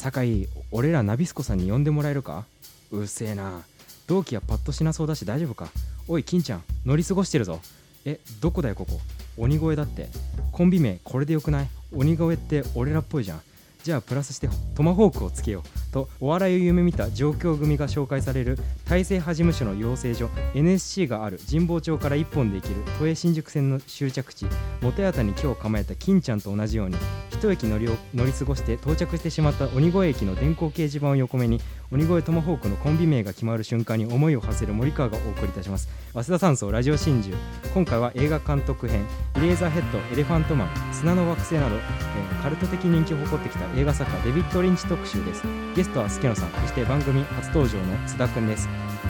酒井俺らナビスコさんに呼んでもらえるか？うっせえな。同期はパッとしなそうだし大丈夫か？おい金ちゃん乗り過ごしてるぞ。えどこだよここ？鬼越だって。コンビ名これでよくない？鬼越って俺らっぽいじゃん。じゃあプラスしてトマホークをつけよう。とお笑いを夢見た上京組が紹介される大成派事務所の養成所 NSC がある神保町から1本で行ける都営新宿線の終着地。元谷に今日構えた金ちゃんと同じように。一駅乗りを乗り過ごして到着してしまった鬼越駅の電光掲示板を横目に鬼越トマホークのコンビ名が決まる瞬間に思いを馳せる森川がお送りいたします。早稲田山荘ラジオ真珠。今回は映画監督編イレーザーヘッドエレファントマン砂の惑星など、えーカルト的人気を誇ってきた映画作家デビッド・リンチ特集です。ゲストは助野さんそして番組初登場の津田くんです。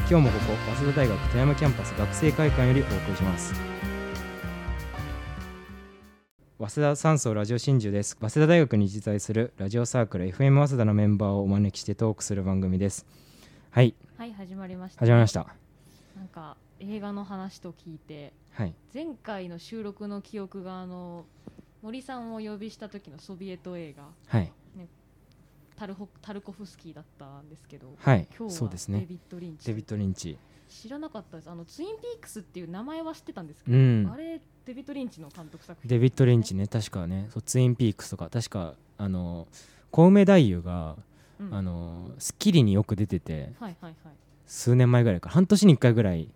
今日もここ早稲田大学富山キャンパス学生会館よりお送りします。早稲田山荘ラジオ真珠です。早稲田大学に実在するラジオサークル FM 早稲田のメンバーをお招きしてトークする番組です。はい。はい始まりました。始まりました。なんか映画の話と聞いてはい。前回の収録の記憶があの森さんをお呼びした時のソビエト映画。はい。タルホタルコフスキーだったんですけどはい。今日はそうですね。デビッド・リンチ。デビッド・リンチ知らなかったです。あのツインピークスっていう名前は知ってたんですけど、うん。あれデビッド・リンチの監督作品デビッド・リンチね確かねそうツインピークスとか確かあの小梅太夫が、うん。あのスッキリによく出ててはいはいはい。数年前ぐらいから半年に1回ぐらい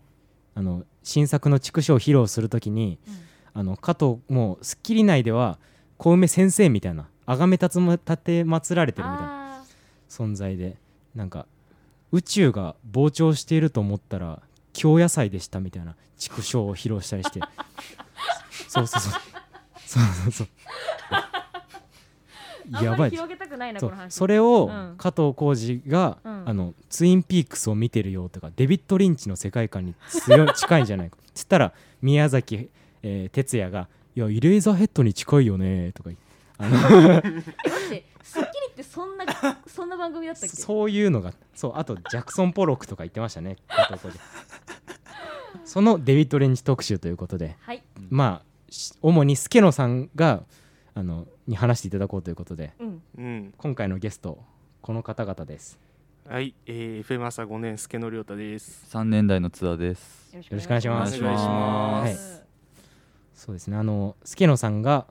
あの新作の畜生を披露するときにうん。あの加藤もうスッキリ内では小梅先生みたいな崇め立つま立て祀られてるみたいなあ存在でなんか宇宙が膨張していると思ったら京野菜でしたみたいな畜生を披露したりして。そうそうそう。そうそうそう。やばい広げたくないなこの話。それをうん。加藤浩次が、うん。あのツインピークスを見てるよとかデビッド・リンチの世界観に強い近いんじゃないかつったら宮崎、えー哲也が「いやイレーザーヘッドに近いよね」とか言って。あの え待ってそんな そんな番組だったっけ？そういうのがそうあとジャクソン・ポロックとか言ってましたね。そのデビッド・リンチ特集ということで。はい。まあし主に助野さんがあのに話していただこうということで。うん。うん、今回のゲストこの方々です。はい、えー、FM 朝5年助野亮太です。三年代の津田です。よよろしくお願いします。お願いします。はい。そうですね。あの助野さんが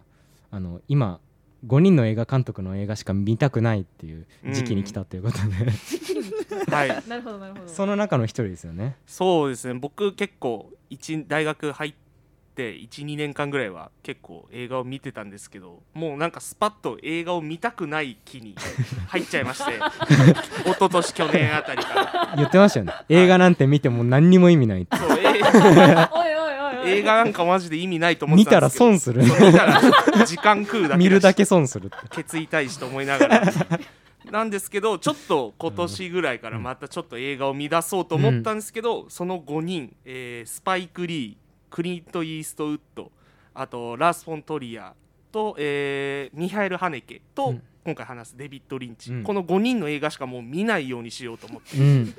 あの今5人の映画監督の映画しか見たくないっていう時期に来たということで、はい、なるほどなるほど。その中の一人ですよね。そうですね。僕結構一大学入って1、2年間ぐらいは結構映画を見てたんですけど、もうなんかスパッと映画を見たくない気に入っちゃいまして、一昨年去年あたりから。言ってましたよね。映画なんて見ても何にも意味ないって。そう、え 映画なんかマジで意味ないと思っ見たんですけど。損する。そう見たら時間食うだけだし。見るだけ損する。って決意大使と思いながら。なんですけどちょっと今年ぐらいからまたちょっと映画を見出そうと思ったんですけど、その5人、えースパイク・リークリント・イーストウッドあとラース・フォントリアと、えーミハエル・ハネケと、うん今回話すデビッド・リンチ、うん。この5人の映画しかもう見ないようにしようと思って、うん。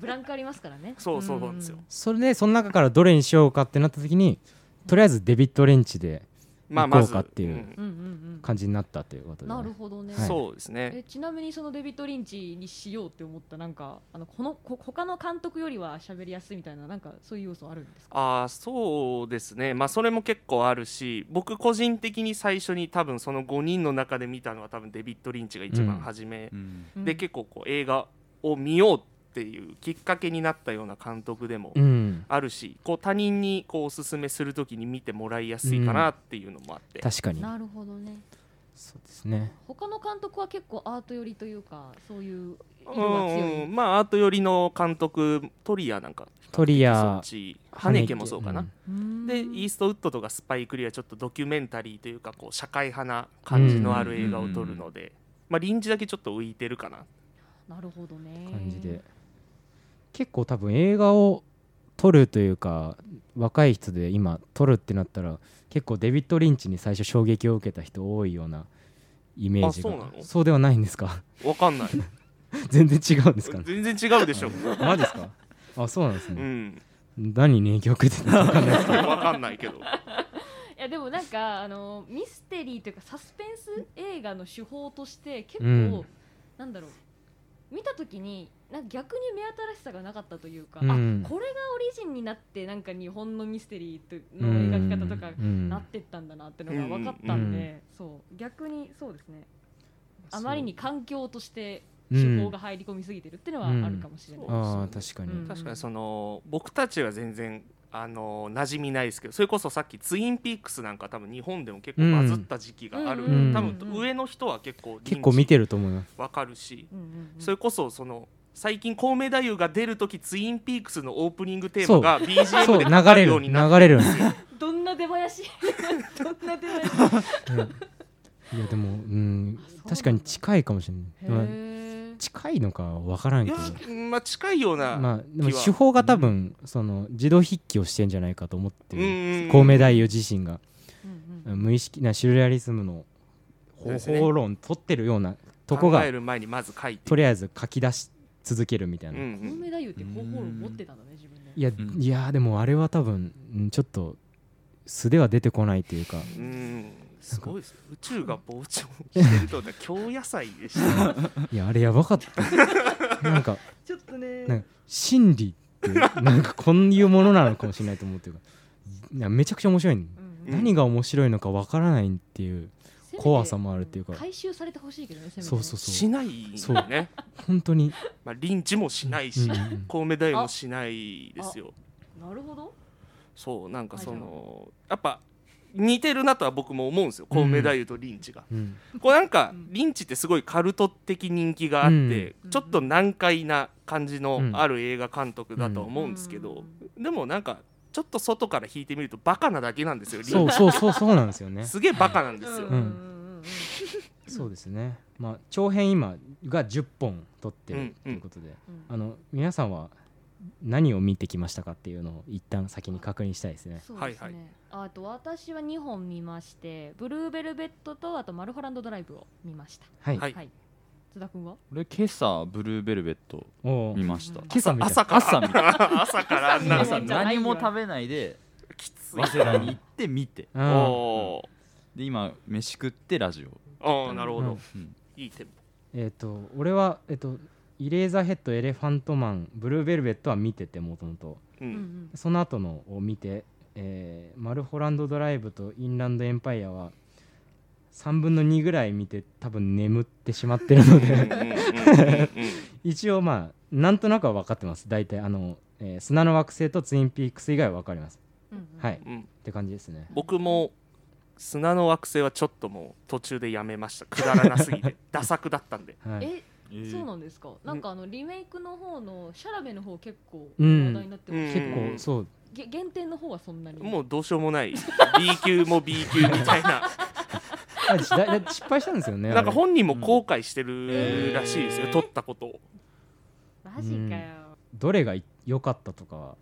ブランクありますからね。そうそうなんですよ。それでその中からどれにしようかってなった時にとりあえずデビッド・レンチでまあまずかっていううん。うんうん感じになったということで、うんなるほどね、はい。そうですね。えちなみにそのデビッド・リンチにしようって思ったなんかあのこのこ他の監督よりは喋りやすいみたいななんかそういう要素あるんですか？あーそうですね。まあそれも結構あるし僕個人的に最初に多分その5人の中で見たのは多分デビッド・リンチが一番初め、うん。うんで結構こう映画を見ようっていうきっかけになったような監督でもうん。あるし、こう他人にこうおすすめする時に見てもらいやすいかなっていうのもあって、確かに。なるほどね。そうですね。他の監督は結構アート寄りというかそういう色が強い。うんまあアート寄りの監督トリアなんかトリアそっちハネケもそうかな、ん。でイーストウッドとかスパイクリはちょっとドキュメンタリーというかこう社会派な感じのある映画を撮るので、まあ臨時だけちょっと浮いてるかな。なるほどね。感じで結構多分映画を撮るというか若い人で今撮るってなったら結構デビッド・リンチに最初衝撃を受けた人多いようなイメージが。あそうなの？ではないんですか？わかんない。全然違うんですか？ね全然違うでしょ。マジですか？あそうなんですね、うん。何に影響を受けてたのかわかんないですけど。わかんないけど。いやでもなんかあのミステリーというかサスペンス映画の手法として結構、うん。なんだろう。見た時になんか逆に目新しさがなかったというか、うん。あこれがオリジンになってなんか日本のミステリーとの描き方とかうん。なってったんだなってのが分かったんで、そう。逆にそうですね。あまりに環境として手法が入り込みすぎてるっていうのはあるかもしれない、うんああ確かに、うん。確かにその僕たちは全然あの馴染みないですけどそれこそさっきツインピークスなんか多分日本でも結構バズった時期がある、うん。多分上の人は結構結構見てるると思います。わかるし、うんうんうん。それこそその最近コウメ太夫が出る時ツインピークスのオープニングテーマが BGM でるるようにな流れるんですよ、どんな出囃子どんな出囃子？うん。いやでもうん確かに近いかもしれない、まあ近いのかわからんけど。まあ近いような、まあでも手法が多分その自動筆記をしてんじゃないかと思ってうんうんうんるコウメ太夫自身が。うんうん。無意識なシュルレアリズムの方法論取ってるようなとこが考える前にまず書いて。とりあえず書き出し続けるみたいな、うんうん。コウメ太夫って方法論持ってたんだね自分で。いや、うん。いやでもあれは多分うんちょっと素では出てこないというか。うん。すごいです宇宙が膨張してるとは京野菜でした。いやあれやばかった。なんかちょっとね。なんか心理ってなんかこういうものなのかもしれないと思うっていうかいやめちゃくちゃ面白い、何が面白いのかわからないっていう怖さもあるっていうか。回収されてほしいけどねせめてね。そうそうしないそう。よね本当に、まあリンチもしないし、うんうんコウメ太夫もしないですよ。なるほど。そうなんかそはいのやっぱ似てるなとは僕も思うんですよ。コウメ太夫とリンチが、うん。こうなんかうん。リンチってすごいカルト的人気があって、うん。ちょっと難解な感じのうん。ある映画監督だと思うんですけど、でもなんかちょっと外から引いてみるとバカなだけなんですよそうそうそうそうなんですよね。すげえバカなんですよ、うん。うんうんうんそうですね。まあ長編今が10本撮ってるということで、うんあの皆さんは何を見てきましたかっていうのを一旦先に確認したいですね。そうですね、はいはい。あと私は2本見ましてブルーベルベットとあとマルホランドドライブを見ました。はい、はい。はい津田君は？俺今朝ブルーベルベット見ました。うん今朝見た。朝から。朝見た。朝からあんな朝何も食べないできつい。早稲田に行って見て。うん。おで今飯食ってラジオ、ーあーなるほど、うん。いいテンポ。えっ、と俺はえっ、とイレーザーヘッドエレファントマンブルーベルベットは見ててもともと。その後のを見て、えーマルホランドドライブとインランドエンパイアは3分の2ぐらい見て多分眠ってしまってるので。うん一応まあなんとなくは分かってます。大体あの、えー砂の惑星とツインピークス以外は分かります。うんうん。はい。っうん。て感じですね。僕も砂の惑星はちょっともう途中でやめました。くだらなすぎて。ダ作だったんで。はい。ええー。そうなんですか？なんかあのリメイクの方のシャラベの方結構うん。話題になってますけどうん結構そう。げ原点の方はそんなに。もうどうしようもない。B 級も B 級みたいな失敗したんですよねなんか本人も後悔してるらしいですよ、うん。撮ったことを。マジかよ。どれがい良かったとかは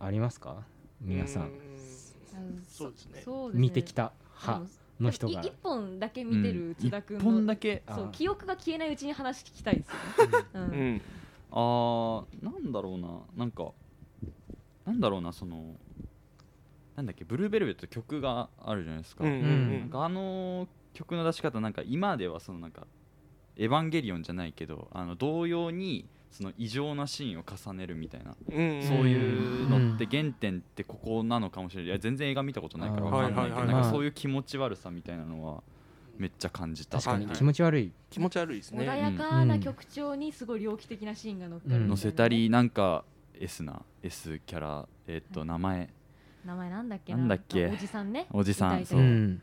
ありますか？皆さうん。うん。そうですね。そうですね。見てきたで派もの人が。一本だけ見てる津田君の、一本だけそう記憶が消えないうちに話聞きたいです。よあーなんだろうな。なんかなんだろうなそのなんだっけブルーベルベット曲があるじゃないですか、うんうんうん。なんかあの曲の出し方なんか今ではそのなんかエヴァンゲリオンじゃないけどあの同様にその異常なシーンを重ねるみたいな、うん。そういうのって原点ってここなのかもしれない。いや全然映画見たことないからわかんないけど、はいはいはい。なんかまあそういう気持ち悪さみたいなのはめっちゃ感じた。確かに。はい。気持ち悪い。気持ち悪いですね。穏やかな曲調にすごい猟奇的なシーンが乗っかるね乗せたりなんか S な S キャラえっと名前。名前なんだっけな。なんだっけ？おじさんね。おじさん。そう。うん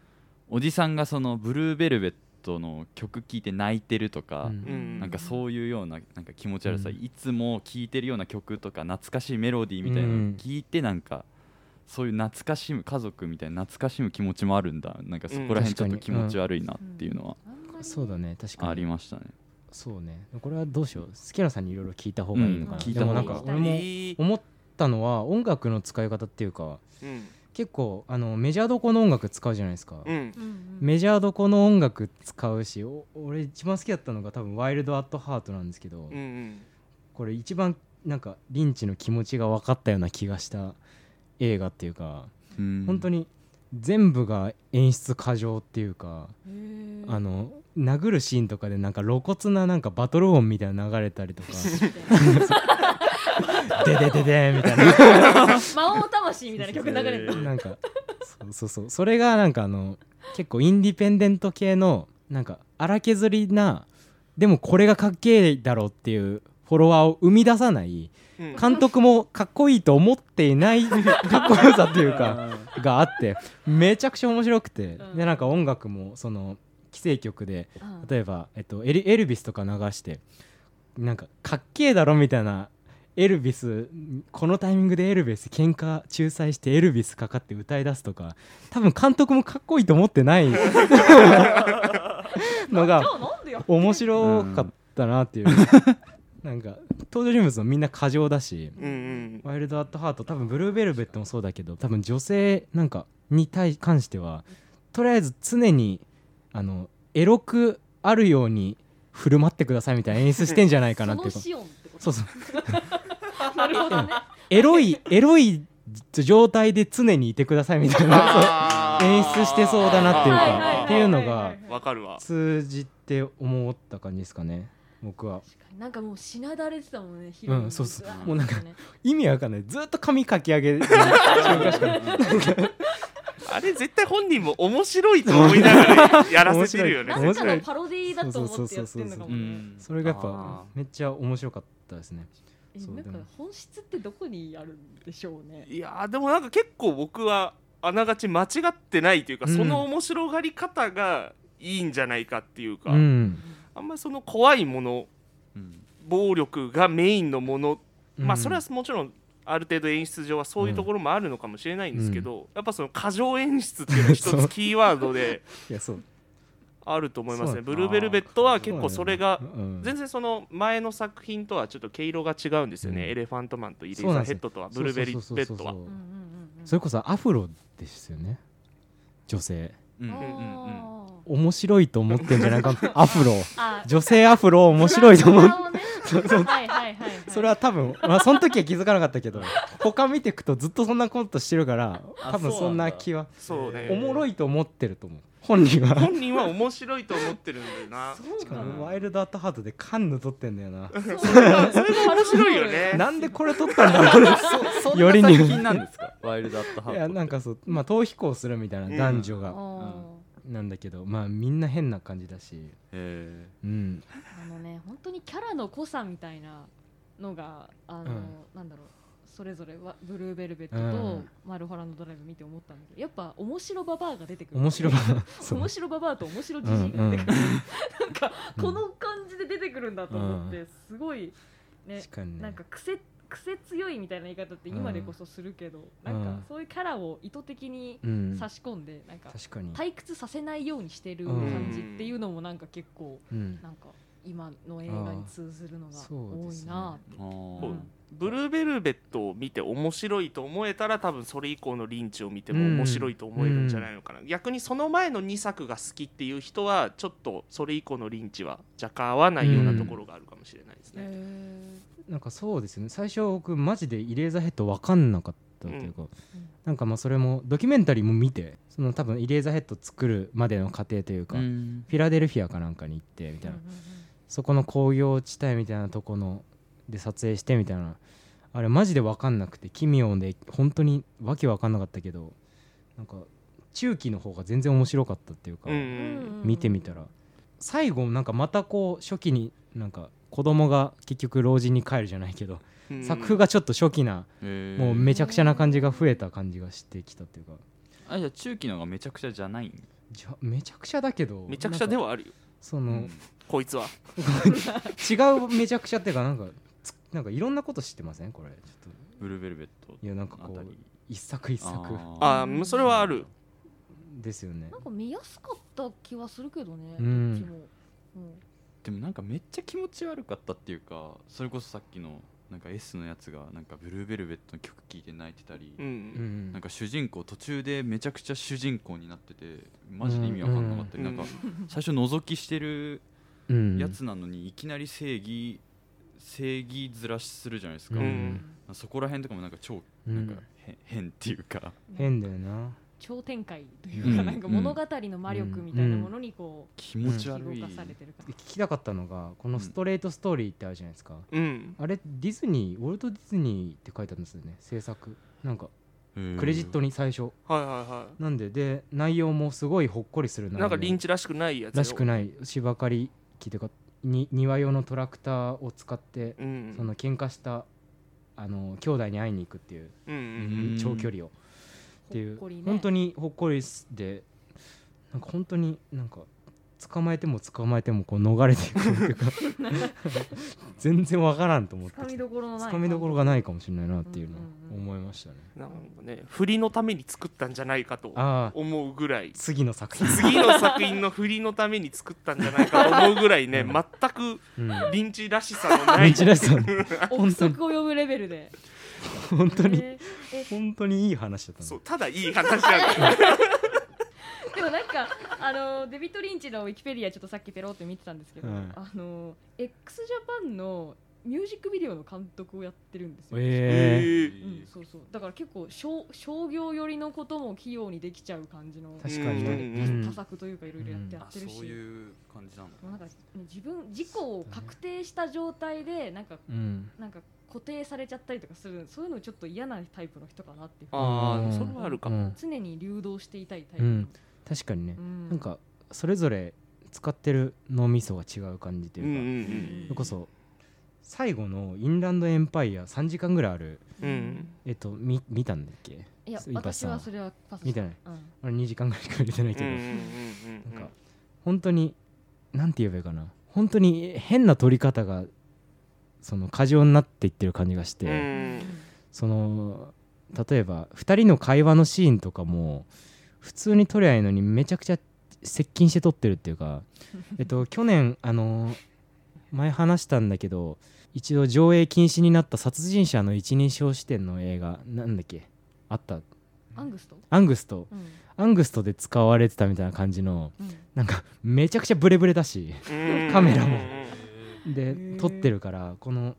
おじさんがそのブルーベルベットの曲聴いて泣いてるとか、うん。うん。なんかそういうようななんか気持ち悪さ、うん。いつも聴いてるような曲とか懐かしいメロディーみたいなのを聞いてなんか、そういう懐かしむ家族みたいな懐かしむ気持ちもあるんだ。なんかそこら辺ちょっと気持ち悪いなっていうのはそうだね。確かに。ありましたね。そうね。これはどうしよう。好きなさんにいろいろ聞いた方がいいのかな、うん。聞いた方がいい。なんか俺もいい思ったのは音楽の使い方っていうかうん結構あのメジャーどこの音楽使うじゃないですか、うん。メジャーどこの音楽使うしお俺一番好きだったのが多分「ワイルド・アット・ハート」なんですけど、うんうん。これ一番なんかリンチの気持ちが分かったような気がした映画っていうか、うん。本当に全部が演出過剰っていうかあの殴るシーンとかでなんか露骨ななんかバトル音みたいなの流れたりとか「でででで」みたいな。魔王魂みたいな曲流れてるなんかそうそうそう。それがなんかあの結構インディペンデント系のなんか荒削りなでもこれがかっけえだろうっていうフォロワーを生み出さないうん。監督もかっこいいと思っていない かっこよさっていうかがあってめちゃくちゃ面白くて。うん。でなんか音楽もその規制曲でうん。例えば、えっと、エリエルビスとか流してなんかかっけえだろみたいなエルビスこのタイミングでエルビス喧嘩仲裁してエルビスかかって歌い出すとか多分監督もかっこいいと思ってない のが面白かったなっていう、なんか登場人物もみんな過剰だしうんうん。ワイルドアットハート多分ブルーベルベットもそうだけど多分女性なんかに対関してはとりあえず常にあのエロくあるように振る舞ってくださいみたいな演出してんじゃないかなっていう。かそうそう。なるほどね。エロいエロい状態で常にいてくださいみたいな。演出してそうだなっていうかっていうのがわかるわ。通じて思った感じですかね。僕は。なんかもうしなだれてたもんねヒうんそうそう。もうなんか意味わかんない。ずっと髪かき上げて あれ絶対本人も面白いと思いながらやらせてるよね。なんか面白いのパロディーだと思ってやってんのかもね。うんそれがやっあぱめっちゃ面白かったですね。えなんかそうでも。本質ってどこにあるんでしょうね。いやーでもなんか結構僕はあながち間違ってないというか、うん。その面白がり方がいいんじゃないかっていうか、うん。あんまりその怖いものうん暴力がメインのもの、まあうんそれはもちろんある程度演出上はそういうところもあるのかもしれないんですけど、やっぱその過剰演出っていうのが一つキーワードで いやそうあると思いますね。ブルーベルベットは結構それがうん。全然その前の作品とはちょっと毛色が違うんですよね、うん。エレファントマンとイレーザーヘッドとはブルーベリベットは。それこそアフロですよね。女性。うん。うんうんあ面白いと思ってんじゃないかなアフロ。女性アフロ面白いと思ううはいはいはいはい。それは多分まあその時は気づかなかったけど他見ていくとずっとそんなことしてるからあ多分そんな気は。そうね。おもろいと思ってると思う本人は。本人は面白いと思ってるんだよな。しかかもワイルドアットハートでカンヌ撮ってんだよな。それがそれが面白いよね。なんでこれ撮ったんだろう そ よりに作品なんですか？ワイルドアットハートいやなんかそうまあ逃避行するみたいな男女あがー。なんだけどまあみんな変な感じだし。へうん。あのね本当にキャラの濃さみたいなのがあの、うん。なんだろうそれぞれはブルーベルベットうとん。マルホランドドライブ見て思ったんだけどやっぱ面白ババアが出てくる。面白い そう。面白ババアと面白じうんうんじいが出てくる、なんかこの感じで出てくるんだと思って、すごいねね。なんか癖癖強いみたいな言い方って今でこそするけど、うん。なんかそういうキャラを意図的にうん。差し込んで、なんか確かに。退屈させないようにしてる感じっていうのもなんか結構うん。なんか今の映画に通ずるのが多いなってブルーベルベットを見て面白いと思えたら多分それ以降のリンチを見ても面白いと思えるんじゃないのかな、逆にその前の2作が好きっていう人はちょっとそれ以降のリンチは若干合わないようなところがあるかもしれないですね、なんかそうですね。最初僕マジでイレーザーヘッド分かんなかったっていうか、なんかまあそれもドキュメンタリーも見てその多分イレーザーヘッド作るまでの過程というか、うん。フィラデルフィアかなんかに行ってみたいな、そこの工業地帯みたいなとこので撮影してみたいな。あれマジで分かんなくて奇妙で本当にわけ分かんなかったけどなんか中期の方が全然面白かったっていうか、うんうん見てみたら。最後なんかまたこう初期になんか子供が結局老人に帰るじゃないけど、うん。作風がちょっと初期なもうめちゃくちゃな感じが増えた感じがしてきたっていうか。あじゃあ中期のがめちゃくちゃじゃない？んじゃめちゃくちゃだけどめちゃくちゃでははあるよ。その、こいつは。違うめちゃくちゃっていうかなんかつなんかいろんなこと知ってません？これ。ちょっブルーベルベットといやなんかこうあたり。一作一作。あー。それはある。ですよね。なんか見やすかった気はするけどね、うん。どっちも、うん。でもなんかめっちゃ気持ち悪かったっていうかそれこそさっきのなんか S のやつがなんかブルーベルベットの曲聴いて泣いてたり、ううん。んなんか主人公途中でめちゃくちゃ主人公になっててマジで意味わかんなかったり、うんなんか最初覗きしてるうん。やつなのにいきなり正義正義ずらしするじゃないですか、ううん。んそこら辺とかもなんか超うん。なんか変,、変っていうか。変だよな。超展開というか、うん。なんか物語の魔力みたいなものにこう、気持ち悪い。動かされてる聞きたかったのがこのストレートストーリーってあるじゃないですか、うん。あれディズニーウォルト・ディズニーって書いてあるんですよね制作。なんかクレジットに最初、はいはいはなんでで内容もすごいほっこりするなんかリンチらしくないやつよらしくない。芝刈り機というかに庭用のトラクターを使ってうん。その喧嘩したあの兄弟に会いに行くっていううんうんうん。長距離を。っていう。ね。本当にほっこりでなんか本当になんか捕まえても捕まえてもこう逃れていくっていうか 全然わからんと思ってつかみどころのないつかみどころがないかもしれないなっていうのをうんうん思いましたね。なんかね振りのために作ったんじゃないかとああ。思うぐらい。次の作品。次の作品の振りのために作ったんじゃないかと思うぐらいね うん。全くうんリンチらしさのない。道らしさ 憶測を読むレベルで。本当に。えーえ。本当にいい話だったねそうただいい話なん。だでもなんかあのデビッド・リンチのウィキペディアちょっとさっきペロって見てたんですけど、はいあの x ジャパンのミュージックビデオの監督をやってるんですよ、ええうん、そうそう。だから結構商商業寄りのことも器用にできちゃう感じの確かにう多作というかいろいろやってやあってるし、そういう感じなんだ。なんかね自分事故を確定した状態でなんかうん。なんか固定されちゃったりとかするそういうのちょっと嫌なタイプの人かなっていうあうん。あそれはあるかも。うん。常に流動していたいタイプ、うん確かにね。うん。なんかそれぞれ使ってる脳みそが違う感じとうんういうか、んそれこそ最後のインランドエンパイア3時間ぐらいある。うん。うんえっとみ見たんだっけ？いや私はそれはパス見てない。うん。あれ2時間ぐらいしか見てないけど、うんうんうんうん。なんか本当になんて言えばいいかな。本当に変な撮り方がその過剰になっていってる感じがして、うん。その例えば2人の会話のシーンとかも普通に撮りゃいいのにめちゃくちゃ接近して撮ってるっていうか えっと去年あの前話したんだけど一度上映禁止になった殺人者の一人称視点の映画なんだっけ？あった？アングスト、アングスト。うん。アングストで使われてたみたいな感じのうん。なんかめちゃくちゃブレブレだしうん。カメラも。うん。でー撮ってるからこの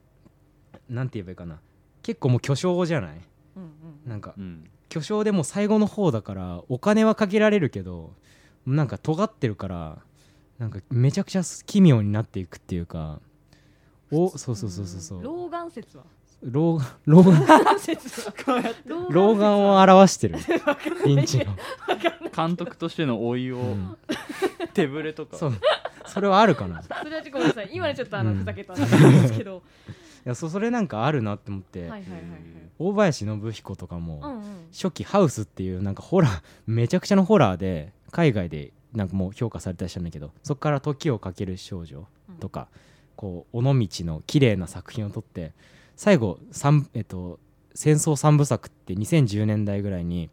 なんて言えばいいかな。結構もう巨匠じゃない？うんうん。なんかうん巨匠でも最後の方だからお金はかけられるけどなんか尖ってるからなんかめちゃくちゃ奇妙になっていくっていうかおそうそうそうそうそう。老眼説は？老眼老眼。老眼説は老眼を表してる。リンチの、監督としての老いをうん。手ぶれとか。そう。それはあるかな。いそれはちょっとごめんなさい。今ねちょっとあのうん。ふざけたんですけど、やそそれなんかあるなって思って、はいはいはいはい。大林信彦とかも、うんうん。初期ハウスっていうなんかホラー めちゃくちゃなホラーで海外でなんかもう評価されたりしたんだけどそこから時をかける少女とか、こう尾道の綺麗な作品を撮って最後三えっと戦争三部作って2010年代ぐらいに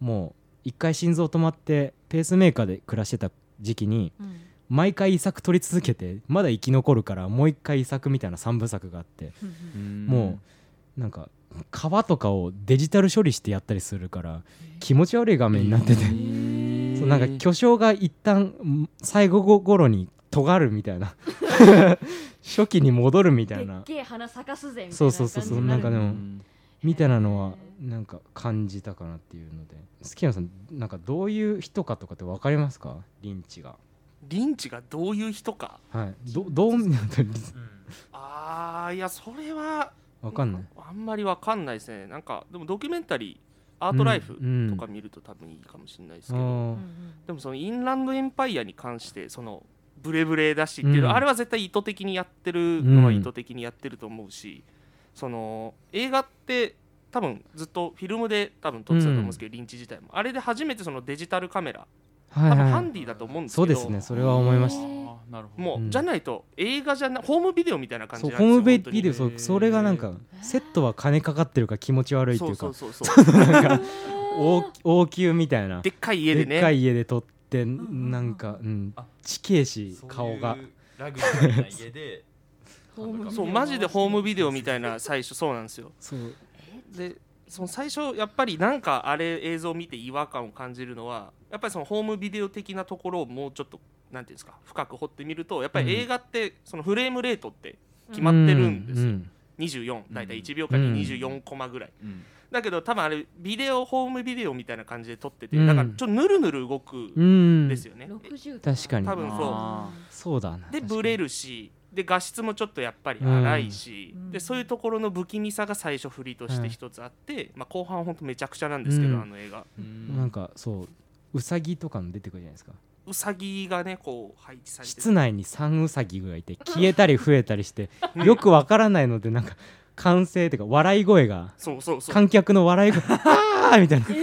もう一回心臓止まってペースメーカーで暮らしてた時期にうん毎回遺作撮り続けてまだ生き残るからもう一回遺作みたいな三部作があってうん。もうなんか川とかをデジタル処理してやったりするから気持ち悪い画面になってて、そうなんか巨匠が一旦ん最後頃に尖るみたいな。初期に戻るみたいな。でっけえ花咲かすぜみたいなそうそうそうそうなんかでもうん。みたいなのはなんか感じたかなっていうので。好きなさんなんかどういう人かとかって分かりますか？リンチがリンチがどういう人か。はい。どどうあーいやそれは分かんない。あんまりわかんないですね。なんかでもドキュメンタリーアートライフうんとか見ると多分いいかもしれないですあけど、ー。でもそのインランドエンパイアに関してそのブレブレだしっていうの、うん。あれは絶対意図的にやってるのは意図的にやってると思うし、その映画って多分ずっとフィルムで多分撮ってたと思うんですけど、リンチ自体も。あれで初めてそのデジタルカメラはい多分はい。ハンディだと思うんですけど、そうですね。それは思いました。なるほどもう、うん。じゃないと映画じゃなホームビデオみたいな感じそうなんですよホームビデオそうそれがなんかセットは金かかってるから気持ち悪いっていうか。そうそうそうそう。大王宮みたいな。でっかい家でね。っかい家で撮ってなんか、うん。あ、地形し顔が。ラグジュアリー そうマジでホームビデオみたいな最初そうなんですよ。そう。でその最初やっぱりなんかあれ映像を見て違和感を感じるのはやっぱりそのホームビデオ的なところをもうちょっとなんていうんですか深く掘ってみるとやっぱり映画ってそのフレームレートって決まってるんですよ、うん24大体1秒間に24コマぐらい、うん。だけど多分あれビデオホームビデオみたいな感じで撮ってて、うん。だからちょっとぬるぬる動くですよね、60確かに。多分そう。あそうだな。でブレるしで画質もちょっとやっぱり荒いし、うん。でそういうところの不気味さが最初振りとして一つあって、まあ、後半は本当めちゃくちゃなんですけど、うん。あの映画。うん。なんかそうウサギとかの出てくるじゃないですか。ウサギがねこう配置されて室内に3ウサギがいて消えたり増えたりしてよくわからないのでなんか歓声っていうか笑い声がそうそうそう。観客の笑い声 あーみたいな。え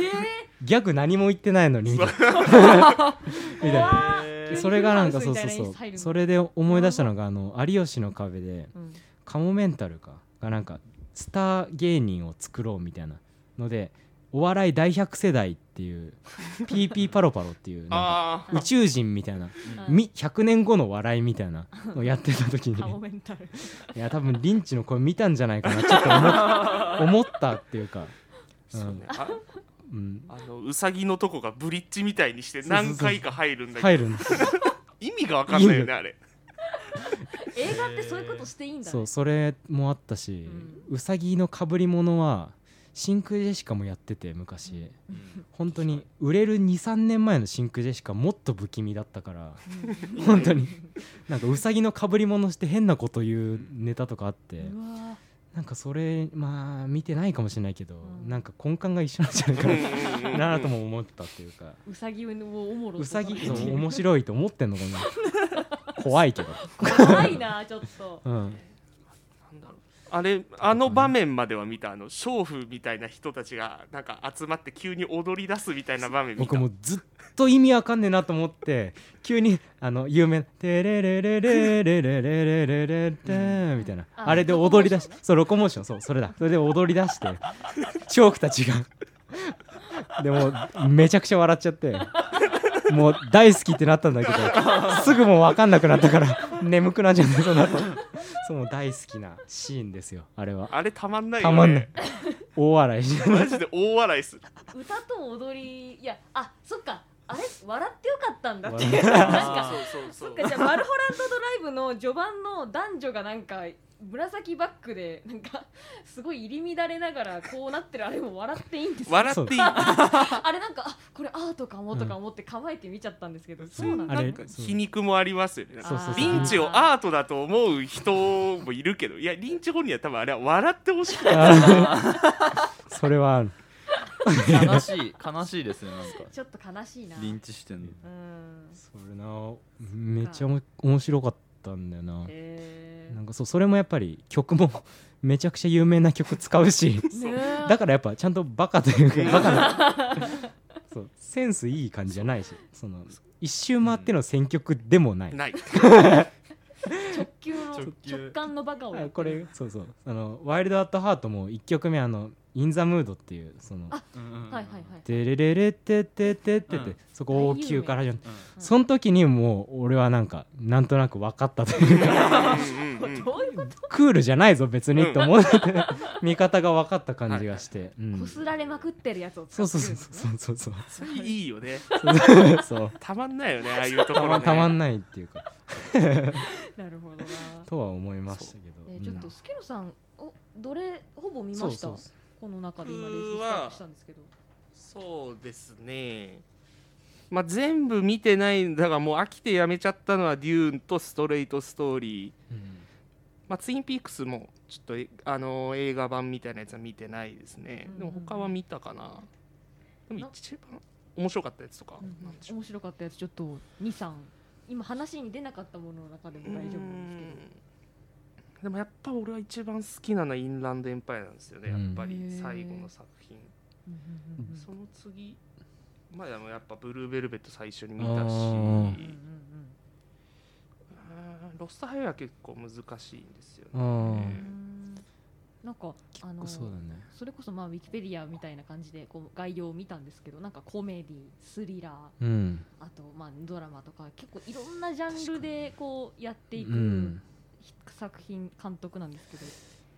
ギャグ何も言ってないのにみたいな。みたいな。怖へー それがなんかそうそうそう。それで思い出したのがあの有吉の壁でうん。カモメンタルかがなんかスター芸人を作ろうみたいなのでお笑い大百世代っていう ピーピーパロパロっていうなんかああ宇宙人みたいなうん。み100年後の笑いみたいなのをやってた時に。いや多分リンチの声見たんじゃないかなちょっと思 思ったっていうか、そうねあうん、あのウサギのとこがブリッジみたいにして何回か入るんだけど。入るんですよ意味がわかんないよねあれ。映画ってそういうことしていいんだね。そうそれもあったし、うさぎのかぶり物は真空ジェシカもやってて昔。本当に売れる23年前の真空ジェシカもっと不気味だったから。うん。本当に。なんかうさぎのかぶり物して変なこと言うネタとかあって。うわなんかそれまあ見てないかもしれないけど、うん。なんか根幹が一緒なんじゃないかな なとも思ったっていうか。うさぎをおもろとう。さぎ 面白いと思ってんのかな。怖いけど、怖いなちょっと。うん、あれあの場面までは見たあの娼婦みたいな人たちがなんか集まって急に踊り出すみたいな場面見た。僕もずっと意味わかんねえなと思って急にあの有名な「テレレレレレレレレレレレ」みたいなあれで踊り出しそうロコモーションそうそれだそれで踊り出してチョークたちがでもめちゃくちゃ笑っちゃってもう大好きってなったんだけどすぐもう分かんなくなったから眠くなっちゃってその後。その大好きなシーンですよあれは。あれたまんないよね。たまんない。大笑いしマジで大笑いする。歌と踊りいやあそっか。あれ？笑ってよかったんだ。って笑っなんあかーそうそうそう。そっかじゃあマルホランドドライブの序盤の男女がなんか紫バックでなんかすごい入り乱れながらこうなってるあれも笑っていいんですよ。笑っていい。あれなんかあこれアートかもとか思って構えて見ちゃったんですけど、そうなんだ。あれなんか皮肉もありますよね。そうそうそう。リンチをアートだと思う人もいるけどいやリンチ本人は多分あれは笑ってほしくない。それはある。悲しい悲しいですねなんか。ちょっと悲しいな。リンチしてんの。うん。それなめっちゃおも面白かったんだよな。へなんかそうそれもやっぱり曲も めちゃくちゃ有名な曲使うし。だからやっぱちゃんとバカというかバカな。そう。センスいい感じじゃないしその一周回っての選曲でもない、ない。直球の直球。直感のバカをこれそうそう。あの「ワイルド・アット・ハート」も1曲目あの「イン・ザ・ムード」っていうそのあうんはいはいはい「テレレレテテテテ」ってうん。そこ大級から始まるうん。その時にもう俺はなんかなんとなく分かったというか。クールじゃないぞ別にって思って。見方が分かった感じがして、うん。こすられまくってるやつを使そうってそうるんですね。そうそうそうそういいよね。そう。たまんないよねああいうとこたろね。またまんないっていうか。なるほどな。とは思いましたけど、えーちょっとうんスケロさんおどれほぼ見ました？そうそうこの中で今レーススタートしたんですけど。そうですね。まあ全部見てないんだがもう飽きてやめちゃったのはデューンとストレートストーリー。うん。まあ、ツインピークスもちょっとえあの映画版みたいなやつは見てないですね、うんでも他は見たかな。でも一番面白かったやつとか、うん。面白かったやつちょっと23今話に出なかったものの中でも大丈夫なんですけどでもやっぱ俺は一番好きなのはインランドエンパイアなんですよね。やっぱりうん最後の作品、うんうんうんうん。その次まあでもやっぱブルーベルベット最初に見たし。ロストハイは結構難しいんですよあね。うん。なんかあのそね。それこそまあウィキペディアみたいな感じでこう概要を見たんですけどなんかコメディスリラーうん。あとまあドラマとか結構いろんなジャンルでこうやっていくうん作品監督なんですけど、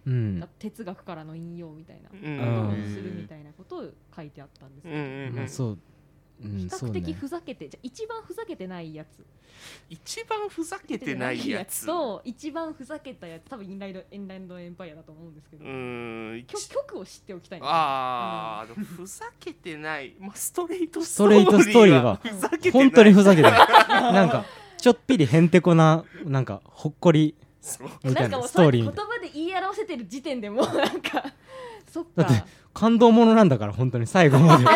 うん。哲学からの引用みたいなうん。うんことをするみたいなことを書いてあったんですけど、うんうんうん。まあそう。うん比較的ふざけて、じゃあ一番ふざけてないやつ。一番ふざけてないやつ。と一番ふざけたやつ。多分インライドインランドエンパイアだと思うんですけど、うーん曲曲を知っておきたいあー、でもふざけてない、まあ、ストレートストレートストーリーはふざけてない。本当にふざけてるなんかちょっぴりへんてこななんかほっこりみたないんかもうなストーリー言葉で言い表せてる時点でもうなんか そっか。だって感動ものなんだから本当に最後まで。えー、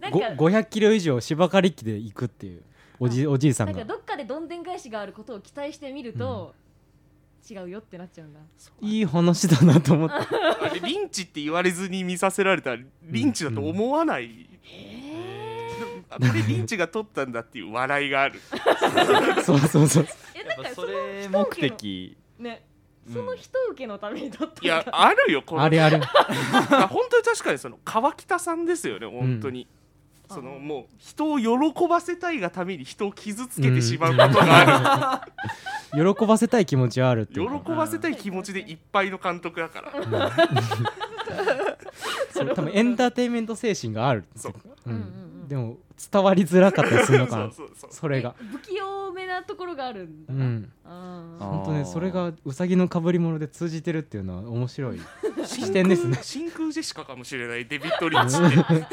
なんごか500キロ以上芝刈り機で行くっていうおじおじいさんが。なんかどっかでどんでん返しがあることを期待してみると、違うよってなっちゃうんだ。いい話だなと思ってあれリンチって言われずに見させられたらリンチだと思わない、あこれリンチが取ったんだっていう笑いがある。そうそうそうえなんかそれ人目的ねうん。その人受けのために撮った。いやあるよこのあれあれ あ本当に確かにその川北さんですよね本当に、そのもう人を喜ばせたいがために人を傷つけてしまうことがある、喜ばせたい気持ちはあるっていうか。喜ばせたい気持ちでいっぱいの監督だから、そう多分エンターテインメント精神があるそう。うんでも伝わりづらかったりするのかな。そうそうそう。それが。え不器用めなところがあるんだな、うん。ああ本当ねそれがうさぎのかぶり物で通じてるっていうのは面白い。真視点ですね。真空ジェシカかもしれないデビッド・リンチって。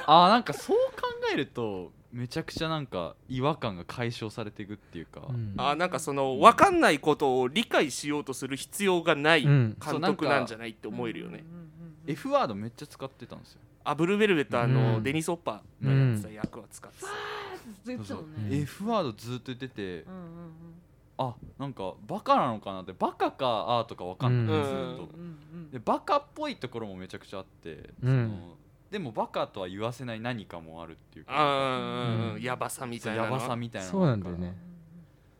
あー。なんかそう考えるとめちゃくちゃなんか違和感が解消されていくっていうか、うん。あなんかその分かんないことを理解しようとする必要がないうん。監督なんじゃないって思えるよね、うん F ワードめっちゃ使ってたんですよ、あブルーベルベットあの、うん。デニス・オッパーがやってた役は使ってた、ずっとねうん F ワードずっと言ってて、うんうんうん。あなんかバカなのかなってバカかアートか分かんない、うんずっと。うんうんでバカっぽいところもめちゃくちゃあって、うん。そのでもバカとは言わせない何かもあるっていうか。うんやばさみたいなやのばさみたいなのそうなんだようんね。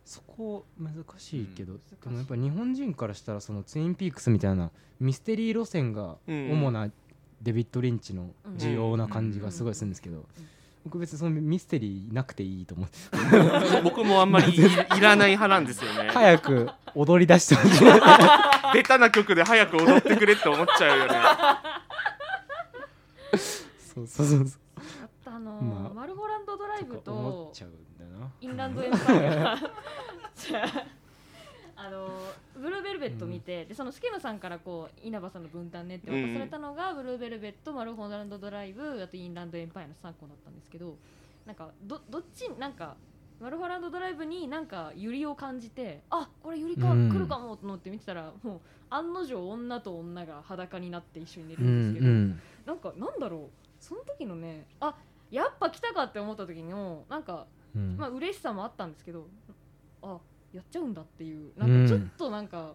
そこ難しいけど、ん。でもやっぱ日本人からしたらそのツインピークスみたいなミステリー路線がうん。主なデビッド・リンチの需要な感じがすごいするんですけど、僕別にそのミステリーなくていいと思って。僕もあんまりいいらない派なんですよね。早く踊り出してほしい。ベタな曲で早く踊ってくれって思っちゃうよね。そうそうそう。そうあのーまあマルホランドドライブとインランドエンパイア。じゃああのーブルーベルベット見て、でそのスケムさんからこう稲葉さんの分担ねって渡されたのが、ブルーベルベットマルホランドドライブあとインランドエンパイアの3個だったんですけどなんかどどっちなんかマルホランドドライブになんかユリを感じてあこれユリか、うん。来るかもと思って見てたらもう案の定女と女が裸になって一緒に寝るうんですけど、んなんかなんだろうその時のねあやっぱ来たかって思った時のなんかうん。まあ嬉しさもあったんですけどあやっちゃうんだっていうなんかちょっとなんか、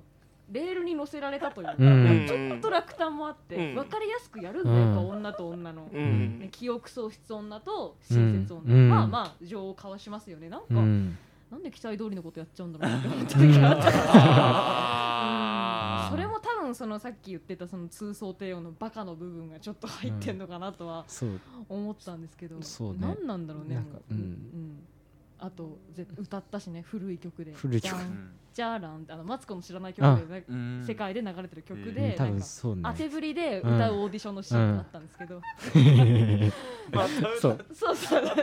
レールに乗せられたというか、うん。ちょっと落胆もあって、うん。分かりやすくやるんだよ、うん。やっぱ女と女の、うん。ね、記憶喪失女と親切女、うん。まあまあ情を交わしますよね。なんか、うん。なんで期待通りのことやっちゃうんだろうって。思った時があったそれも多分そのさっき言ってたその通奏帝王のバカの部分がちょっと入ってんのかなとは思ったんですけど、そうね。何なんだろうねなんかもう。んんあとぜ歌ったしね古い曲で。古い曲。じゃーらんあのマツコの知らない曲で世界で流れてる曲うん。で、うね。当てぶりで歌うオーディションのシーンがあったんですけど、そう。そうそう。なんか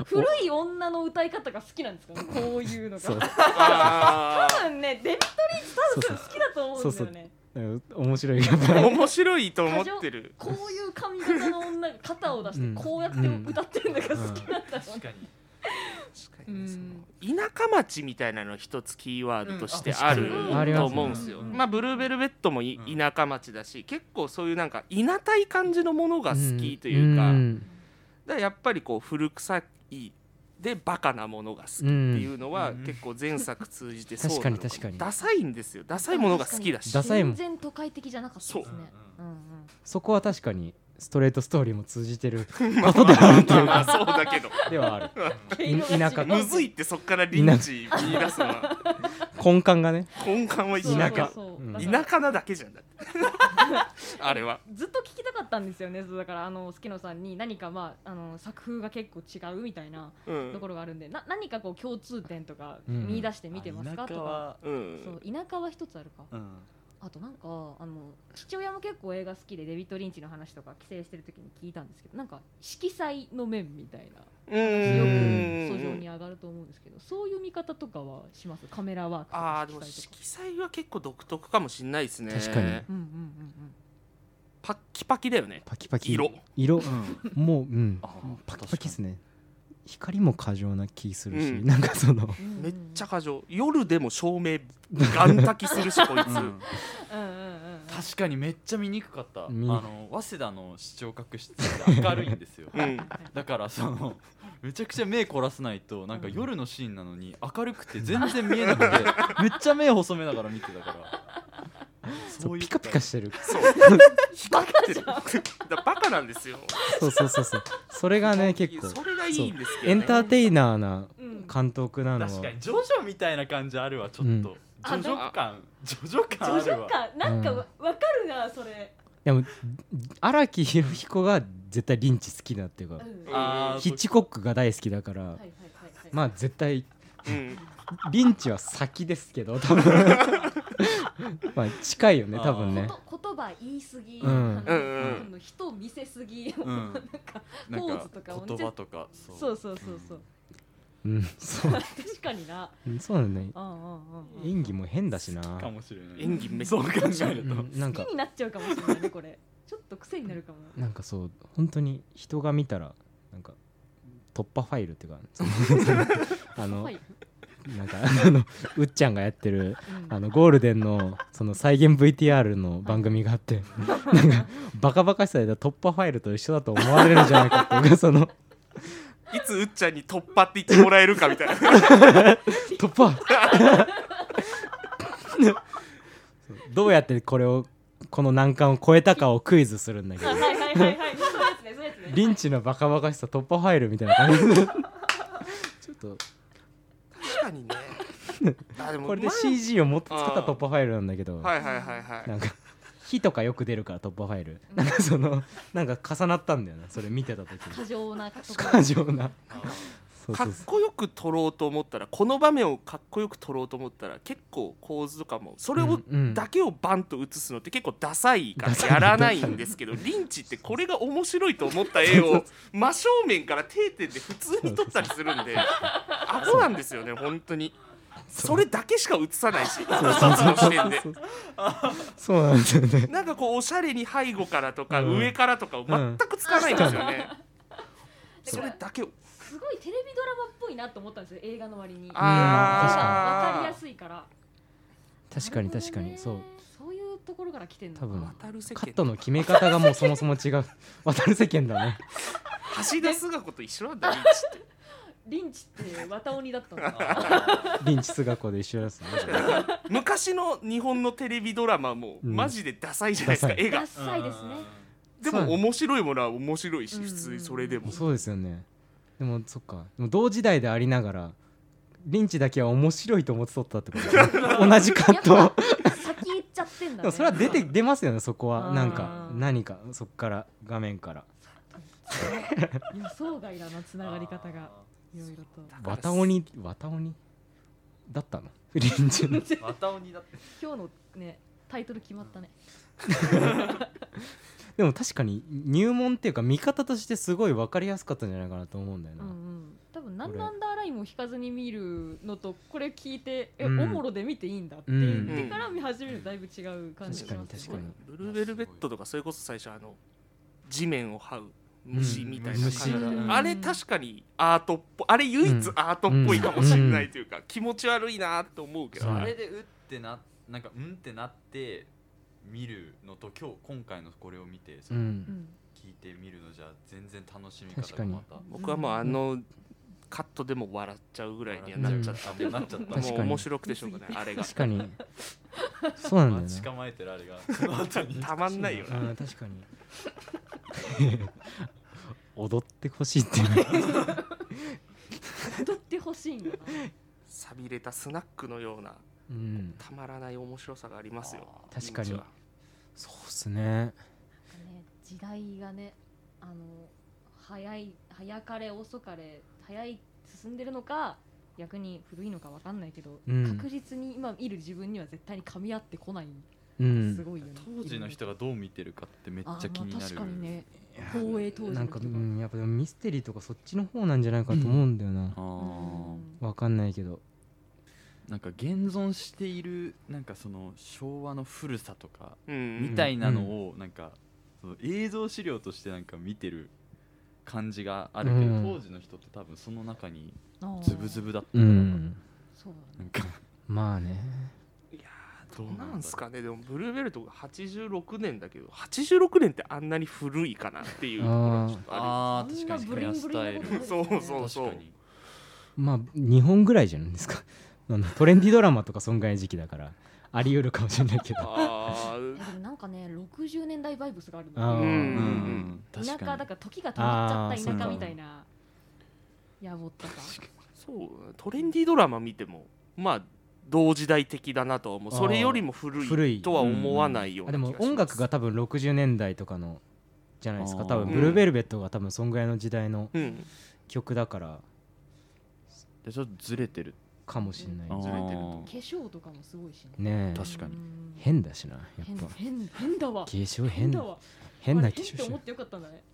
古い女の歌い方が好きなんですかね？こういうのが。多分ねデビッド・リンチ多分好きだと思うんだよね。うん面白いやっーぱ面白いと思ってる。こういう髪型の女が肩を出してうん。こうやって歌ってるのが好きなんだろうね。確かうにそのん。田舎町みたいなの一つキーワードとしてあると思うんですよ。うんまあブルーベルベットも田舎町だし結構そういうなんかいなたい感じのものが好きというか,、ん。だからやっぱりこう古臭いでバカなものが好きっていうのはうん。結構前作通じてそう 確かなのに確かに。ダサいんですよ。ダサいものが好きだし。ダサいもん。全然都会的じゃなかったですね。そう。うんうん。そこは確かにストレートストーリーも通じてる まあことであるっていうか。まあまあそうだけど。ではある。田舎。むずいってそっからリンチ見出すのは。根幹がね。根幹は田舎。田舎なだけじゃん。だって。あれは。ずっと聞きたかったんですよね。だからあの好き野さんに何かまああの作風が結構違うみたいなうん。ところがあるんで、な何かこう共通点とかうん。見出してみてますか、あ田舎とか。はうん。そう田舎は一つあるか。うんあとなんかあの父親も結構映画好きでデビッド・リンチの話とか帰省してる時に聞いたんですけどなんか色彩の面みたいなうよく訴状に上がると思うんですけどそういう見方とかはします？カメラワークとかああでも色彩とか。色彩は結構独特かもしれないですね。確かに。うんうんうんパッキパキだよね。パキパキ。色。色。うん。もううん。あパキパキですね光も過剰な気するし、うん。なんかそのめっちゃ過剰。夜でも照明ガン焚きするし こいつ、うん。うん。うんうんうん確かにめっちゃ見にくかった。あ見の早稲田の視聴覚室って明るいんですよ。うん。だからそのめちゃくちゃ目凝らさないとなんか夜のシーンなのに明るくて全然見えなくて めっちゃ目細めながら見てたからそうピカピカしてる。そう。光ってるだバカなんですよ。そうそうそうそう。それがね結構。それがいいんですけど、エね、ンターテイナーなうん。監督なのは。確かにジョジョみたいな感じあるわちょっと、うん。ジョジョ感。ジョジョ感あジョジョるわ感。なんかわわかるなそれ。でも荒木博彦が絶対リンチ好きだっていうかうん。ヒッチコックが大好きだからはいはいはいはい。まあ絶対うん。リンチは先ですけど多分 まあ近いよね多分ね。言葉言い過ぎ、うん。うんうんあの人見せすぎ、うんなんかポーズとか言葉とかそう。そうそうそうそう、うん。そう。確かにな。うんそうだね。うんうんうんうん。演技も変だしな。かもしれない。演技めっそう考えると、うんなんか好きになっちゃうかもしれないねこれ。ちょっと癖になるかも。なんかそう本当に人が見たらなんか突破ファイルっていうか あのはいなんかあのうっちゃんがやってるうん。あのゴールデンのその再現 VTR の番組があってなんかバカバカしさで突破ファイルと一緒だと思われるんじゃないかっていうかその。いつうっちゃんに突破って言ってもらえるかみたいな。突破そうどうやってこれをこの難関を超えたかをクイズするんだけど。リンチのバカバカしさ突破ファイルみたいな感じで。ちょっと確かにね。あでもこれでまあ CG をもっと使った突破ファイルなんだけど。はいはいはいはい。なんか火とかよく出るから突破ファイル。うん。なんかそのなんか重なったんだよなそれ見てた時過に剰な過剰なかっこよく撮ろうと思ったらこの場面をかっこよく撮ろうと思ったら結構構図とかもそれをだけをバンと映すのって結構ダサいからやらないんですけどリンチってこれが面白いと思った絵を 真正面から定点で普通に撮ったりするんで アホなんですよね本当に。それだけしか映さないしそう。なんですよね。なんかこうおしゃれに背後からとかうん。上からとかを全く使わないんですよね。それだけをすごいテレビドラマっぽいなと思ったんですよ映画の割に。あー。わかりやすいから。確かに確かに。そう。そういうところから来てんのか多分渡る世間。カットの決め方がもうそもそも違う。渡る世間だね。橋田壽賀子と一緒なんだ リンチってリンチって綿鬼だったのか。リンチ菅子で一緒ですね昔の日本のテレビドラマもうん。マジでダサいじゃないですか、ダサい。絵がダサいですね。でも面白いものは面白いしうん。普通にそれでも。そうですよねでもそっか。でも同時代でありながらリンチだけは面白いと思って撮ったってこと。ですね同じカットやっぱ先行っちゃってんだね。それは出て出ますよねそこは。なんか何かそっから画面から。予想外だなつながり方が。いろいろと。綿鬼綿鬼？だったの？リンチの。また鬼だって。今日のねタイトル決まったね でも確かに入門っていうか見方としてすごい分かりやすかったんじゃないかなと思うんだよな、うんうん。多分何のアンダーラインも引かずに見るのとこれ聞いてえ、うん。おもろで見ていいんだってうん。言ってから見始めるとだいぶ違う感じがします。確かに。ブルーベルベットとかそれこそ最初あの地面を這う虫みたいな感じ、うん。あれ確かにアートっぽいあれ唯一アートっぽいかもしれないというか、気持ち悪いなって思うけど、うんあれでうってななんかうんってなって見るのと今日今回のこれを見てその聞いてみるのじゃ全然楽しみ方確かに。がまた僕はもうあのカットでも笑っちゃうぐらいにはなっちゃった。なっちゃった。もう面白くてしょうがないあれが。確かに。そうなんだよ待ちな構えてるあれが。たまんないよな。うん確かに。踊ってほしいって 踊ってほしいんだな。寂れたスナックのようなうん。たまらない面白さがありますよ。確かにそうっすね。なんかね時代がねあの早い早かれ遅かれ早い進んでるのか逆に古いのかわかんないけど、うん。確実に今いる自分には絶対に噛み合ってこないうん。すごいよね。当時の人がどう見てるかってめっちゃ気になるまあ確かにね。放映当時の人が。なんか、うん、やっぱでもミステリーとかそっちの方なんじゃないかと思うんだよな、あー。わかんないけどなんか現存しているなんかその昭和の古さとかうんみたいなのをなんかその映像資料としてなんか見てる感じがあるけど、うん。当時の人って多分その中にズブズブだったうから、んそうだねなんか。まあね。いやーどうなんすかね。でもブルーベルトが86年だけど86年ってあんなに古いかなっていうところがちょっとああ確かに。ヘアブリンブリンスタイルなことそうそう確かにまあ2本ぐらいじゃないですかトレンディドラマとかそんぐらいの時期だからあり得るかもしれないけるどなんかね60年代バイブスがあるの。うんうん田舎確かに。だから時が止まっちゃった田舎みたいな。やぼったさそうトレンディードラマ見てもまあ同時代的だなとは思う。それよりも古古い。いとは思わないような気がします。も音楽が多分60年代とかのじゃないですか。多分ブルーベルベットが多分そんぐらいの時代のうん。曲だから。でちょっとずれてるかもしれない。あー。ずれてると化粧とかもすごいしねえ。確かに。うん変だしなや変っぱ。変変だわ。化粧変だ。わ。変な化粧してる変って思ってよかったんだね。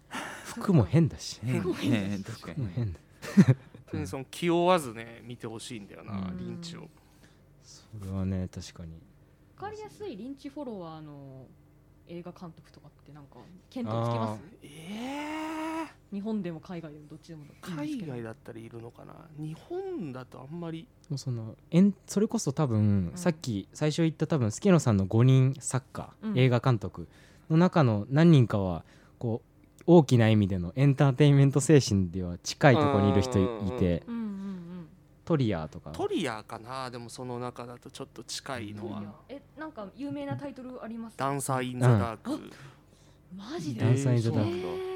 服も変だし変変変確かに服も変だ。その気負わずね見てほしいんだよな、うん。リンチを。それはね確かに。わかりやすいリンチフォロワーの映画監督とかってなんか見当つきますえ日本でも海外でもどっちでもいいんです海外だったらいるのかな？日本だとあんまり。もうそのえんそれこそ多分、うん。さっき最初言った多分助野さんの5人作家、うん。映画監督の中の何人かはこう大きな意味でのエンターテインメント精神では近いところにいる人いて。うんうんうんトリアーとか。トリアーかな？でもその中だとちょっと近いのは。えなんか有名なタイトルあります？ダンサー・イン・ザ・ダーク、うんマジで？ダンサーインザダーク。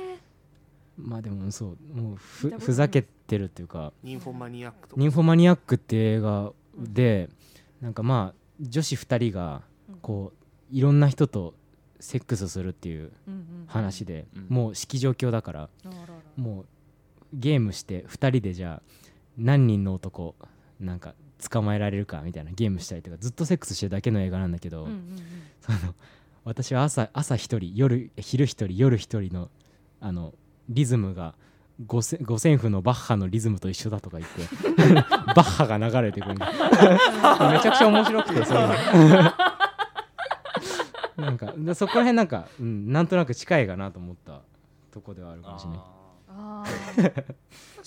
まあでもそうもうふふざけてるっていうか。ニンフォマニアックとか。ニンフォマニアックって映画でなんかまあ女子2人がこういろんな人とセックスするっていう話で、うん。もう式状況だから。もうゲームして2人でじゃあ何人の男なんか捕まえられるかみたいなゲームしたりとかずっとセックスしてるだけの映画なんだけど、うんうんうん。その私は朝朝1人夜昼1人夜1人のあのリズムが五線譜のバッハのリズムと一緒だとか言って バッハが流れてくる めちゃくちゃ面白くてそういうの。なんかでそこら辺なんか、うん、なんとなく近いかなと思ったとこではあるかもしれない。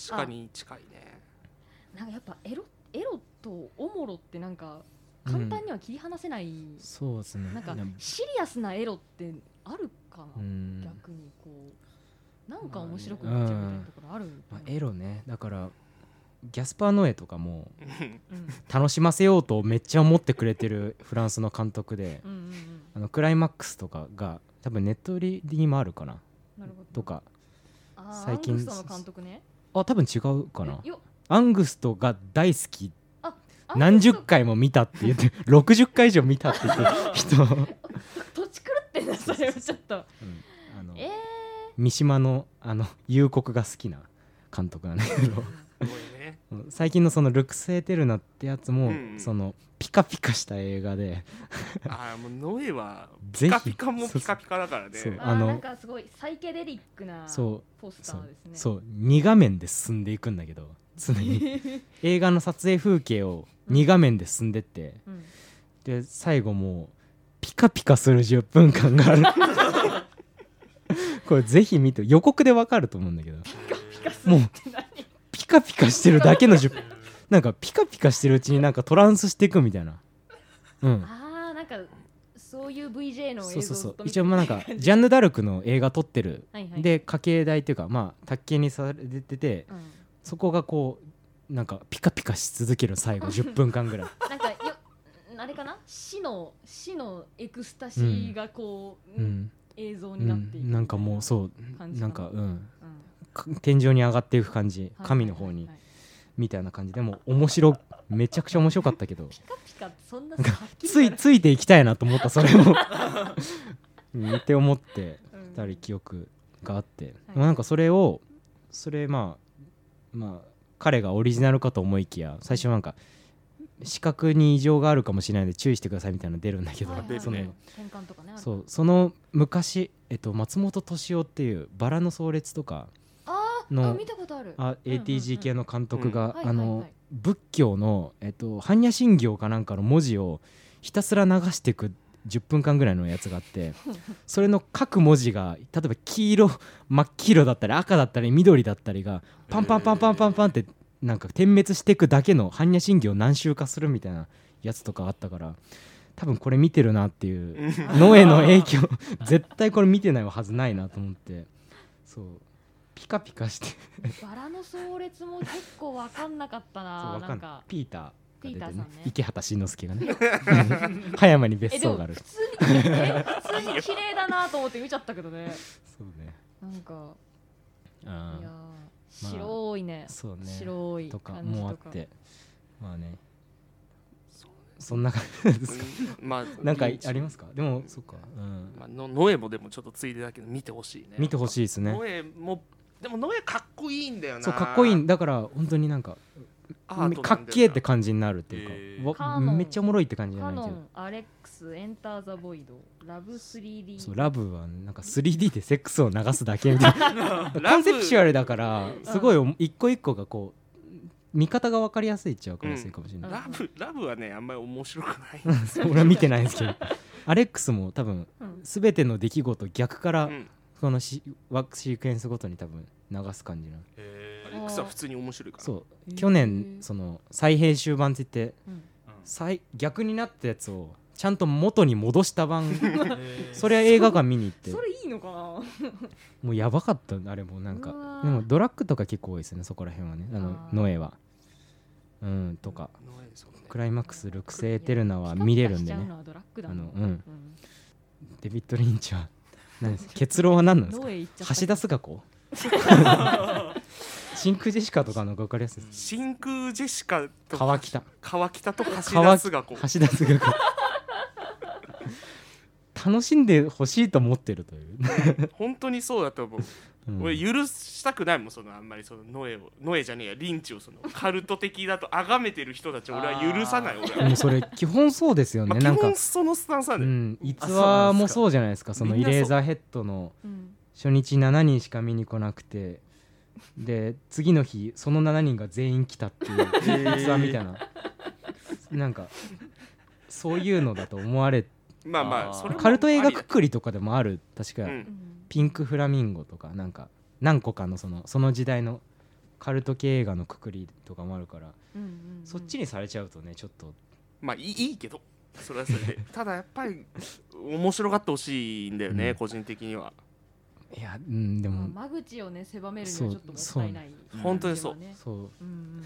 確かに近いねなんかやっぱエロエロとおもろってなんか簡単には切り離せない、そうですね。なんかなシリアスなエロってあるかな、うん。逆にこう。なんか面白くなっちゃうみたいなところあるまあエロね。だからギャスパー・ノエとかもうん。楽しませようとめっちゃ思ってくれてる フランスの監督で。うんうんうん。あのクライマックスとかが多分ネットリにもあるかな。なるほど。とか最近ね。あ多分違うかな。えよアングストが大好き。あ何十回も見たって言って 60回以上見たって言ってる人、う ん土地狂ってんだそれはちょっと。あのえ三島のあの幽谷が好きな監督なんだけど。最近のその「ルクス・エテルナ」ってやつも、うんそのピカピカした映画で。ああもうノエはピカピカもピカピカだからね。そう。ー、あのあなんかすごいサイケデリックなそう。ポスタそうーですね。そう。2画面で進んでいくんだけど常に。映画の撮影風景を2画面で進んでって、うんで最後もうピカピカする10分間がある。これぜひ見て予告でわかると思うんだけど。ピカピカピカしてるだけの10分。なんかピカピカしてるうちになんかトランスしていくみたいな。うん。あーなんかそういう VJ のそうそうそう。一応まあなんかジャンヌ・ダルクの映画撮ってる。はいはい。で家系代っていうかまあ卓球にされててうんそこがこうなんかピカピカし続ける最後 10分間ぐらい。なんかよあれかな死の死のエクスタシーがこう、うん、映像うん、になっていくなんかもうそうな。んかうん。うん。か天井に上がっていく感じはい。神の方にはいみたいな感じ。でも面白めちゃくちゃ面白かったけど。ピカピカそんなついついていきたいなと思ったそれを。見て思ってうん。たり記憶があって、はい。まあなんかそれをそれまあまあ彼がオリジナルかと思いきや最初なんか視覚に異常があるかもしれないので注意してくださいみたいなの出るんだけど、はい。はいそのね転換とかねあるそうその昔、えっと、松本敏夫っていう「バラの葬列」とかのあ見たことある。あうんうんうん ATG 系の監督が、仏教の、えっと、般若心経かなんかの文字をひたすら流していく10分間ぐらいのやつがあってそれの各文字が例えば黄色真っ黄色だったり赤だったり緑だったりがパンパンパンパンパンパンってなんか点滅していくだけの般若心経を何周かするみたいなやつとかあったから多分これ見てるなっていうノエの影響。絶対これ見てないはずないなと思って。そう。ピカピカして。バラの葬列も結構わかんなかったそうなわかんなんか。ピーターピーターさんね。池畑慎之介がね。葉山に別荘がある。普通にえ普通に綺麗だなと思って見ちゃったけどね。そうね。なんかいあやーー白いね。そうね。白いとか感じとか。もあって。まあね。そんな感じですか？うんまあ なんかありますか？でもそっか、うん、まあ、のノエもでもちょっとついでだけど見てほしいね。見てほしいですね。ノエもでもノエかっこいいんだよな。そうかっこいいん。だから本当になんかか？っけえって感じになるっていうか、めっちゃおもろいって感じじゃカない？けどノンアレックスエンターザボイド。ラブ 3D そうラブはなんか 3D でセックスを流すだけみたいな。ラコンセプチュアルだからん。すごい一個一個がこう見方が分かりやすいっちゃ分かりやすいかもしれない、ラブラブはねあんまり面白くない。俺は見てないんですけど。アレックスも多分うん。全ての出来事逆からうん。このシワークシークエンスごとに多分流す感じなの。アレックスは普通に面白いから。そう。去年その再編集版って言ってうん。再逆になったやつをちゃんと元に戻した版。それは映画館見に行って。それいいのかな？もうやばかった。あれもなんか。でもドラッグとか結構多いですねそこら辺はね。あのノエは。うんとか。クライマックスルクセエテルナは見れるんでね。ピカピカしちゃうのはドラッグだもんあのうん。デビッド・リンチは何です結論は何なんですか？ノエ行っちゃった。橋田壽賀子？真空ジェシカとかの分かりやすいです真空ジェシカと川北。川北と橋田川壽賀子。橋田壽賀子。楽しんでほしいと思ってるという、本当にそうだと思う、うん。俺許したくないもんそのあんまりそのノエを。ノエじゃねえや。リンチをそのカルト的だと崇めてる人たちを俺は許さない俺もそれ基本そうですよね、まあ、基なんか。本そのスタンスなんうだよ、ん。逸話もそうじゃないですか。そのイレーザーヘッドのうん。初日7人しか見に来なくてで次の日その7人が全員来たっていう逸話みたいな。なんかそういうのだと思われまあまあカルト映画くくりとかでもある。確か、うんうん。ピンクフラミンゴとかなんか何個かのそのその時代のカルト系映画のくくりとかもあるから、うんうんうん。そっちにされちゃうとねちょっと。まあいいいいけどそれはそれで。ただやっぱり面白がってほしいんだよね、うん。個人的にはいやうんでも、まあ間口をね狭めるにはちょっともったいないそう。本当にそう。そう。うんうん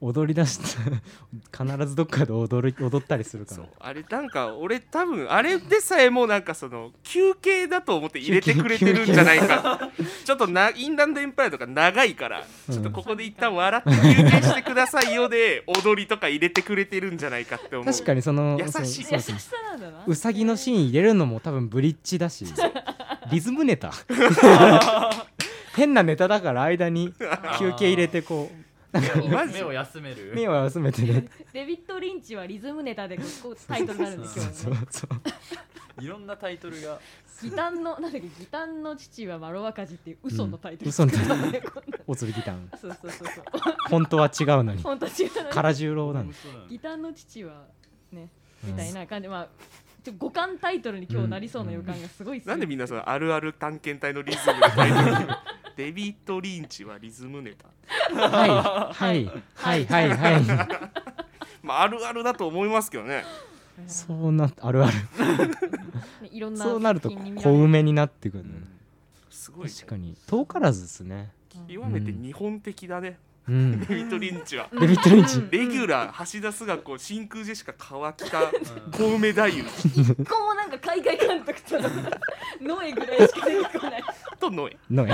踊り出した必ずどっかで踊る踊ったりするから。そう。あれなんか俺多分あれでさえもなんかその休憩だと思って入れてくれてるんじゃないか。ちょっとなインランドエンパイアとか長いからうん。ちょっとここで一旦笑って休憩してくださいよで踊りとか入れてくれてるんじゃないかって思う。確かにその優しい。優しさなんだな。うさぎのシーン入れるのも多分ブリッジだし リズムネタ。変なネタだから間に休憩入れてこマジ？目を休める。う目を休めてね。デビッド・リンチはリズムネタでこうタイトルになるんですよ。そうそういろんなタイトルが。ギタンのなんだっけギタンの父はマロワカジっていう嘘のタイトル、嘘のタイトル。おつるギタン。そうそうそうそう。本当は違うのに。本当は違う唐十郎なんだ。ギタンの父はねうん。みたいな感じ、まあちょ五感タイトルに今日なりそうな予感がすごいする。なんでみんなそのあるある探検隊のリズムで書いてるデビッド・リンチはリズムネタ。はい。はい。はい。はい。はい。まああるあるだと思いますけどね。そうなあるある。ね いろんなそうなると小梅になってくるのね。すごい、ね、確かに。遠からずですね。極めて日本的だね、うん。デビッド・リンチは。デビッド・リンチ。レギュラー橋田壽賀子真空ジェシカ川北小梅太夫。一個もなんか海外監督とノエぐらいしか出てこない。とノエ。ノエ。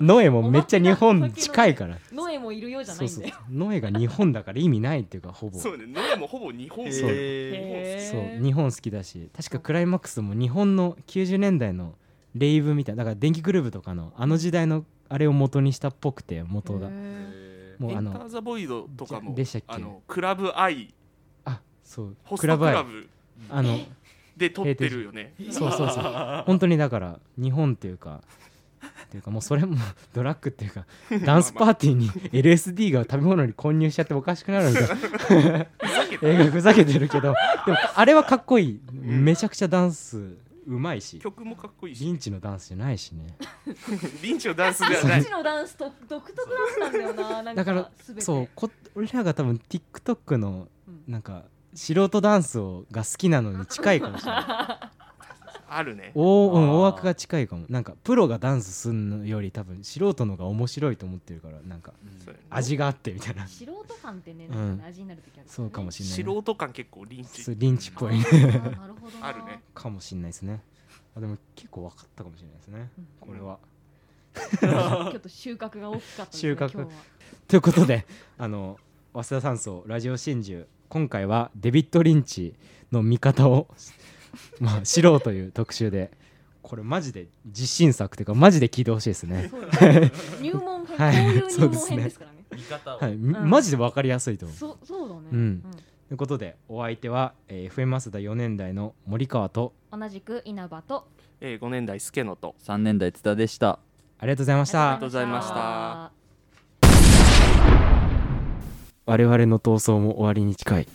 ノエもめっちゃ日本近いから。ノエもいるようじゃなそそういう。んだよノエが日本だから意味ないっていうかほぼ。そうね。ノエもほぼ日本。そう。日本好きだし。確かクライマックスも日本の90年代のレイブみたいな。だから電気グルーヴとかのあの時代のあれを元にしたっぽくて元が。へもうあエンター・のザ・ボイドとかもでしたっけ？あのクラブアイ。あそうホストククラブアイ。ラブあの で撮ってるよね。そうそうそう。本当にだから日本っていうかっていうかもうそれも ドラッグっていうかダンスパーティーに LSD が食べ物に混入しちゃっておかしくなるみたいなふざけて 映画ふざけてるけどでもあれはかっこいい。めちゃくちゃダンスうまいし。曲もかっこいいし。リンチのダンスじゃないしね。リンチのダンスではない。そっちのダンスと独特だったんだよな なんかだからそうこ俺らが多分 TikTok のうん。なんか素人ダンスをが好きなのに近いかもしれない あるね。大,、うん、大枠が近いかも。なんかプロがダンスすんのより多分素人のが面白いと思ってるからなんかそうやね。味があってみたいな。素人感ってねうん。味になる時あるそうかもしれない素人感結構リンチ。リンチっぽい。あー なるほどな。あるね。かもしれないですね。あでも結構分かったかもしれないですね。うん。これは。ちょっと収穫が大きかったですね収穫。今日は。ということであの早稲田山荘ラジオ真珠今回はデビッド・リンチの見方を まあ知ろうという特集で。これマジで実信作というかマジで聞いてほしいですね。入門編、はい。こういう入門そうですね。編ですからね。見方を。はい、ん。マジで分かりやすいと思う。そそうだね。うん。ということでお相手は、えー、FM 早稲田4年代の森川とうん同じく稲葉とえー、5年代助野と3年代津田でした。ありがとうございましありがた。とうございました。我々の闘争も終わりに近い